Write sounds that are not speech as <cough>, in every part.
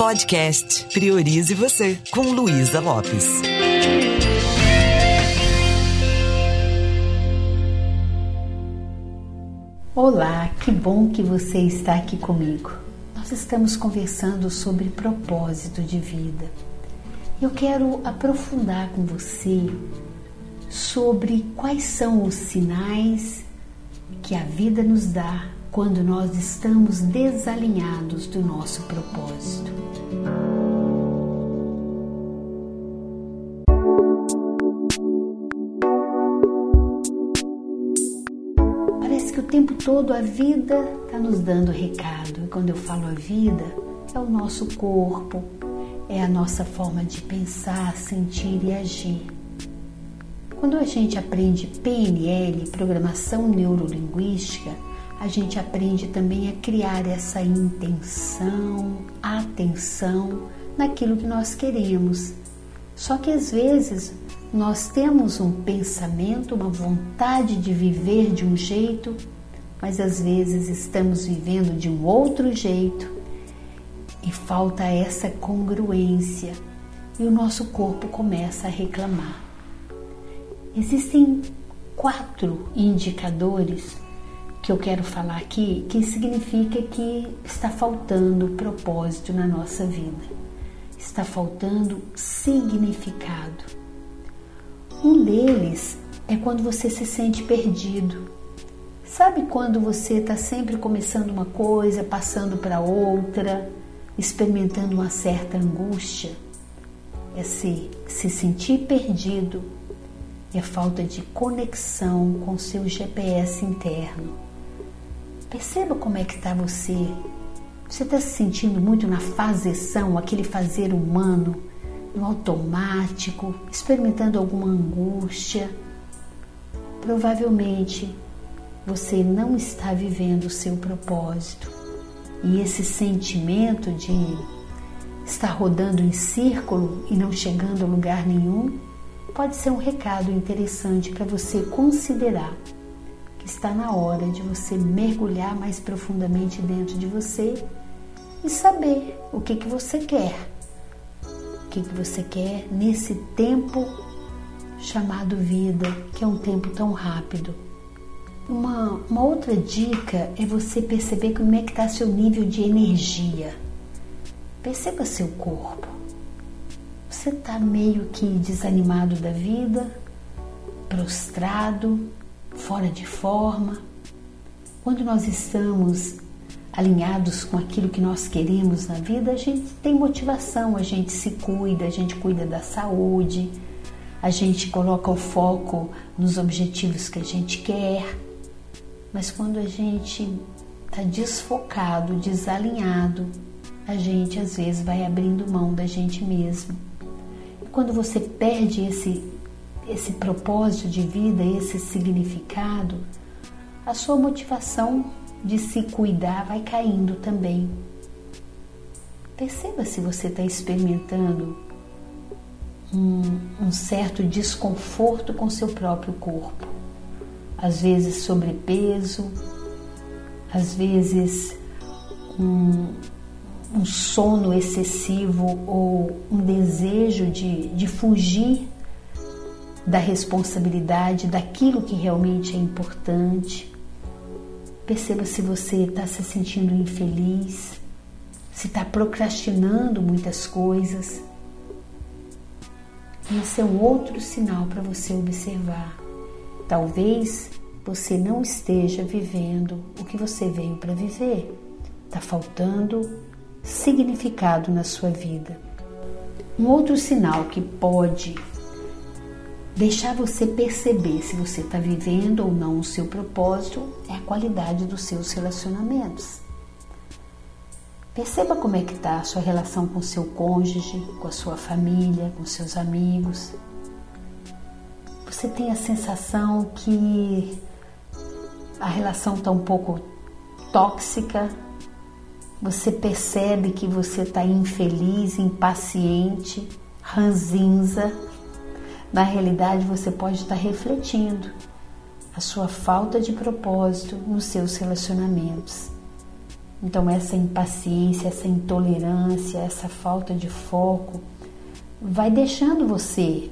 Podcast Priorize Você, com Luísa Lopes. Olá, que bom que você está aqui comigo. Nós estamos conversando sobre propósito de vida. Eu quero aprofundar com você sobre quais são os sinais que a vida nos dá quando nós estamos desalinhados do nosso propósito. Parece que o tempo todo a vida está nos dando recado. E quando eu falo a vida, é o nosso corpo, é a nossa forma de pensar, sentir e agir. Quando a gente aprende PNL, programação neurolinguística, a gente aprende também a criar essa intenção, atenção naquilo que nós queremos. Só que às vezes nós temos um pensamento, uma vontade de viver de um jeito, mas às vezes estamos vivendo de um outro jeito e falta essa congruência e o nosso corpo começa a reclamar. Existem quatro indicadores que eu quero falar aqui, que significa que está faltando propósito na nossa vida, está faltando significado. Um deles é quando você se sente perdido. Sabe quando você está sempre começando uma coisa, passando para outra, experimentando uma certa angústia? É se, se sentir perdido é falta de conexão com seu GPS interno Perceba como é que está você. Você está se sentindo muito na fazeção, aquele fazer humano, no automático, experimentando alguma angústia. Provavelmente você não está vivendo o seu propósito. E esse sentimento de estar rodando em círculo e não chegando a lugar nenhum pode ser um recado interessante para você considerar que está na hora de você mergulhar mais profundamente dentro de você e saber o que, que você quer. O que, que você quer nesse tempo chamado vida, que é um tempo tão rápido. Uma, uma outra dica é você perceber como é que está seu nível de energia. Perceba seu corpo. Você está meio que desanimado da vida, prostrado, fora de forma. Quando nós estamos alinhados com aquilo que nós queremos na vida, a gente tem motivação, a gente se cuida, a gente cuida da saúde, a gente coloca o foco nos objetivos que a gente quer. Mas quando a gente está desfocado, desalinhado, a gente às vezes vai abrindo mão da gente mesmo. E quando você perde esse esse propósito de vida, esse significado, a sua motivação de se cuidar vai caindo também. Perceba se você está experimentando um, um, certo desconforto com seu próprio corpo. Às vezes sobrepeso, às vezes um, um sono excessivo ou um desejo de, de fugir da responsabilidade daquilo que realmente é importante. Perceba se você está se sentindo infeliz, se está procrastinando muitas coisas. Esse é um outro sinal para você observar. Talvez você não esteja vivendo o que você veio para viver. Está faltando significado na sua vida. Um outro sinal que pode deixar você perceber se você está vivendo ou não o seu propósito é a qualidade dos seus relacionamentos. Perceba como é que está a sua relação com seu cônjuge, com a sua família, com seus amigos. Você tem a sensação que a relação está um pouco tóxica. Você percebe que você está infeliz, impaciente, ranzinza na realidade, você pode estar refletindo a sua falta de propósito nos seus relacionamentos. Então, essa impaciência, essa intolerância, essa falta de foco vai deixando você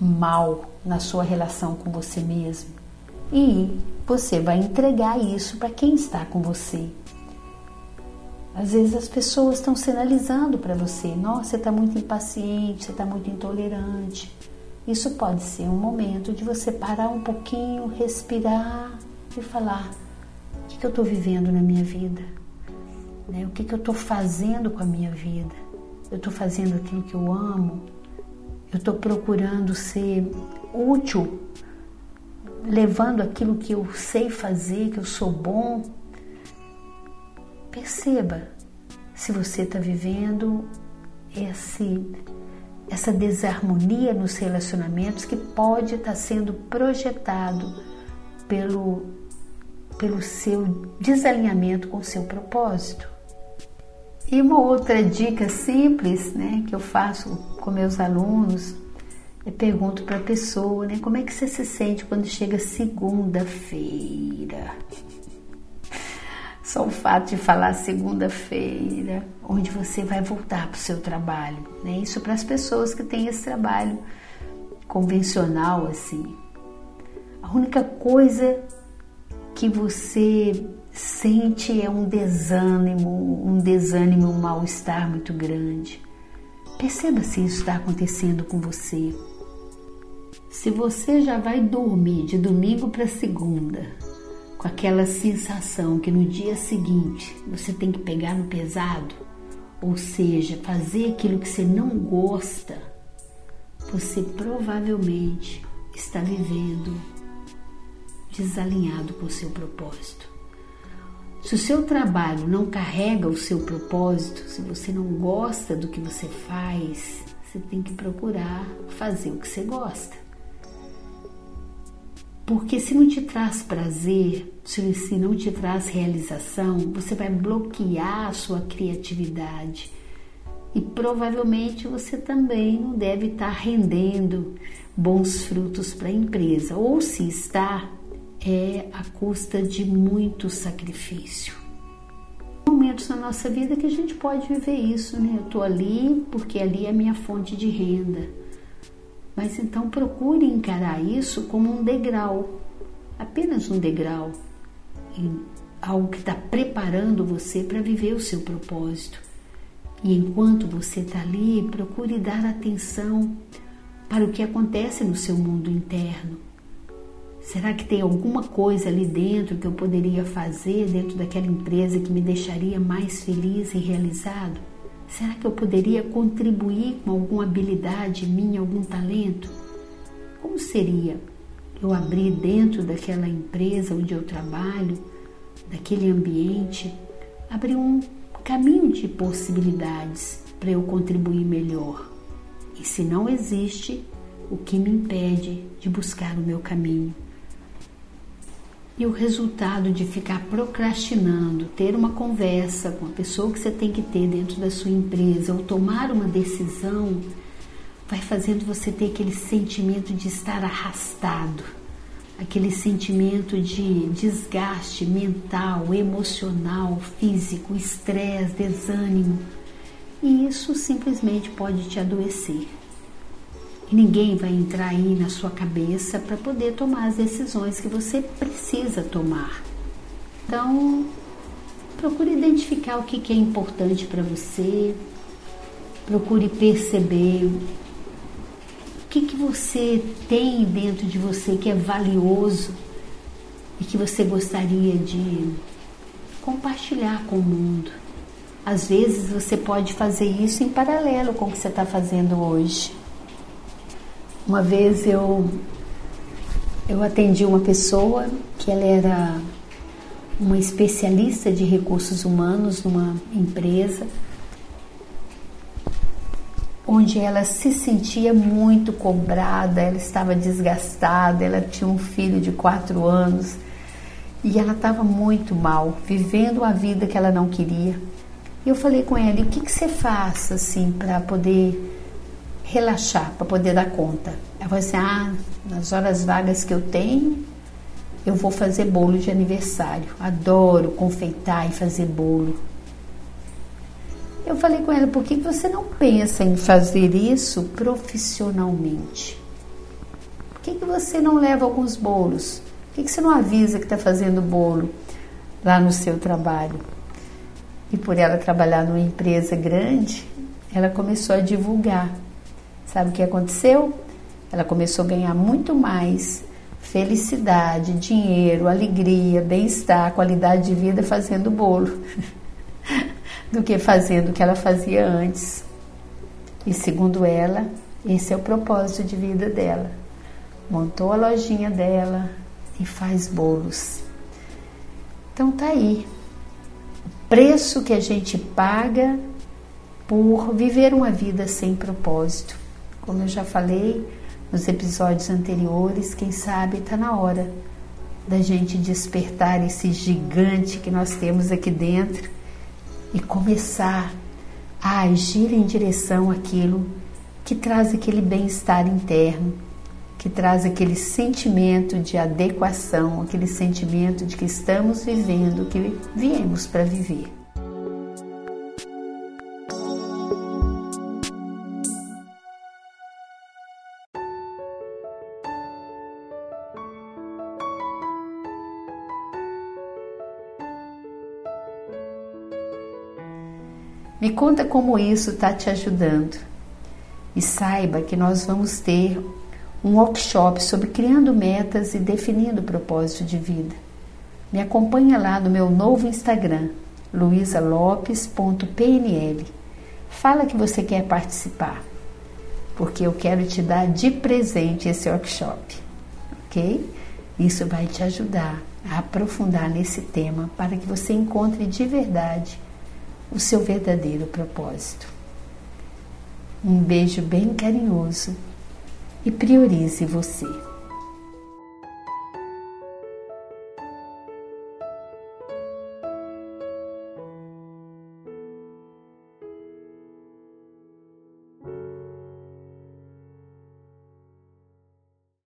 mal na sua relação com você mesmo e você vai entregar isso para quem está com você. Às vezes as pessoas estão sinalizando para você: nossa, você está muito impaciente, você está muito intolerante. Isso pode ser um momento de você parar um pouquinho, respirar e falar: o que, que eu estou vivendo na minha vida? Né? O que, que eu estou fazendo com a minha vida? Eu estou fazendo aquilo que eu amo? Eu estou procurando ser útil, levando aquilo que eu sei fazer, que eu sou bom? Perceba se você está vivendo esse, essa desarmonia nos relacionamentos que pode estar tá sendo projetado pelo, pelo seu desalinhamento com o seu propósito. E uma outra dica simples né, que eu faço com meus alunos, eu pergunto para a pessoa, né, como é que você se sente quando chega segunda-feira? Só o fato de falar segunda-feira, onde você vai voltar para o seu trabalho, né? Isso para as pessoas que têm esse trabalho convencional assim. A única coisa que você sente é um desânimo, um desânimo, um mal-estar muito grande. Perceba se isso está acontecendo com você. Se você já vai dormir de domingo para segunda, com aquela sensação que no dia seguinte você tem que pegar no pesado, ou seja, fazer aquilo que você não gosta, você provavelmente está vivendo desalinhado com o seu propósito. Se o seu trabalho não carrega o seu propósito, se você não gosta do que você faz, você tem que procurar fazer o que você gosta. Porque se não te traz prazer, se não te traz realização, você vai bloquear a sua criatividade. E provavelmente você também não deve estar rendendo bons frutos para a empresa. Ou se está, é a custa de muito sacrifício. Momentos na nossa vida que a gente pode viver isso, né? Eu estou ali porque ali é a minha fonte de renda. Mas então procure encarar isso como um degrau, apenas um degrau, algo que está preparando você para viver o seu propósito. E enquanto você está ali, procure dar atenção para o que acontece no seu mundo interno Será que tem alguma coisa ali dentro que eu poderia fazer dentro daquela empresa que me deixaria mais feliz e realizado? Será que eu poderia contribuir com alguma habilidade minha, algum talento? Como seria eu abrir dentro daquela empresa onde eu trabalho, daquele ambiente, abrir um caminho de possibilidades para eu contribuir melhor? E se não existe, o que me impede de buscar o meu caminho? E o resultado de ficar procrastinando, ter uma conversa com a pessoa que você tem que ter dentro da sua empresa ou tomar uma decisão, vai fazendo você ter aquele sentimento de estar arrastado, aquele sentimento de desgaste mental, emocional, físico, estresse, desânimo. E isso simplesmente pode te adoecer. Ninguém vai entrar aí na sua cabeça para poder tomar as decisões que você precisa tomar. Então, procure identificar o que é importante para você, procure perceber o que, que você tem dentro de você que é valioso e que você gostaria de compartilhar com o mundo. Às vezes você pode fazer isso em paralelo com o que você está fazendo hoje. Uma vez eu eu atendi uma pessoa que ela era uma especialista de recursos humanos numa empresa onde ela se sentia muito cobrada, ela estava desgastada, ela tinha um filho de quatro anos e ela estava muito mal, vivendo a vida que ela não queria. E eu falei com ela: o que, que você faz assim para poder relaxar para poder dar conta. Ela falou assim: ah, nas horas vagas que eu tenho, eu vou fazer bolo de aniversário. Adoro confeitar e fazer bolo. Eu falei com ela, por que você não pensa em fazer isso profissionalmente? Por que, que você não leva alguns bolos? Por que, que você não avisa que está fazendo bolo lá no seu trabalho? E por ela trabalhar numa empresa grande, ela começou a divulgar. Sabe o que aconteceu? Ela começou a ganhar muito mais felicidade, dinheiro, alegria, bem-estar, qualidade de vida fazendo bolo <laughs> do que fazendo o que ela fazia antes. E segundo ela, esse é o propósito de vida dela. Montou a lojinha dela e faz bolos. Então tá aí. O preço que a gente paga por viver uma vida sem propósito. Como eu já falei nos episódios anteriores, quem sabe está na hora da gente despertar esse gigante que nós temos aqui dentro e começar a agir em direção àquilo que traz aquele bem-estar interno, que traz aquele sentimento de adequação, aquele sentimento de que estamos vivendo o que viemos para viver. Me conta como isso está te ajudando. E saiba que nós vamos ter um workshop sobre criando metas e definindo propósito de vida. Me acompanha lá no meu novo Instagram, luisalopes.pnl. Fala que você quer participar, porque eu quero te dar de presente esse workshop, ok? Isso vai te ajudar a aprofundar nesse tema para que você encontre de verdade o seu verdadeiro propósito. Um beijo bem carinhoso e priorize você.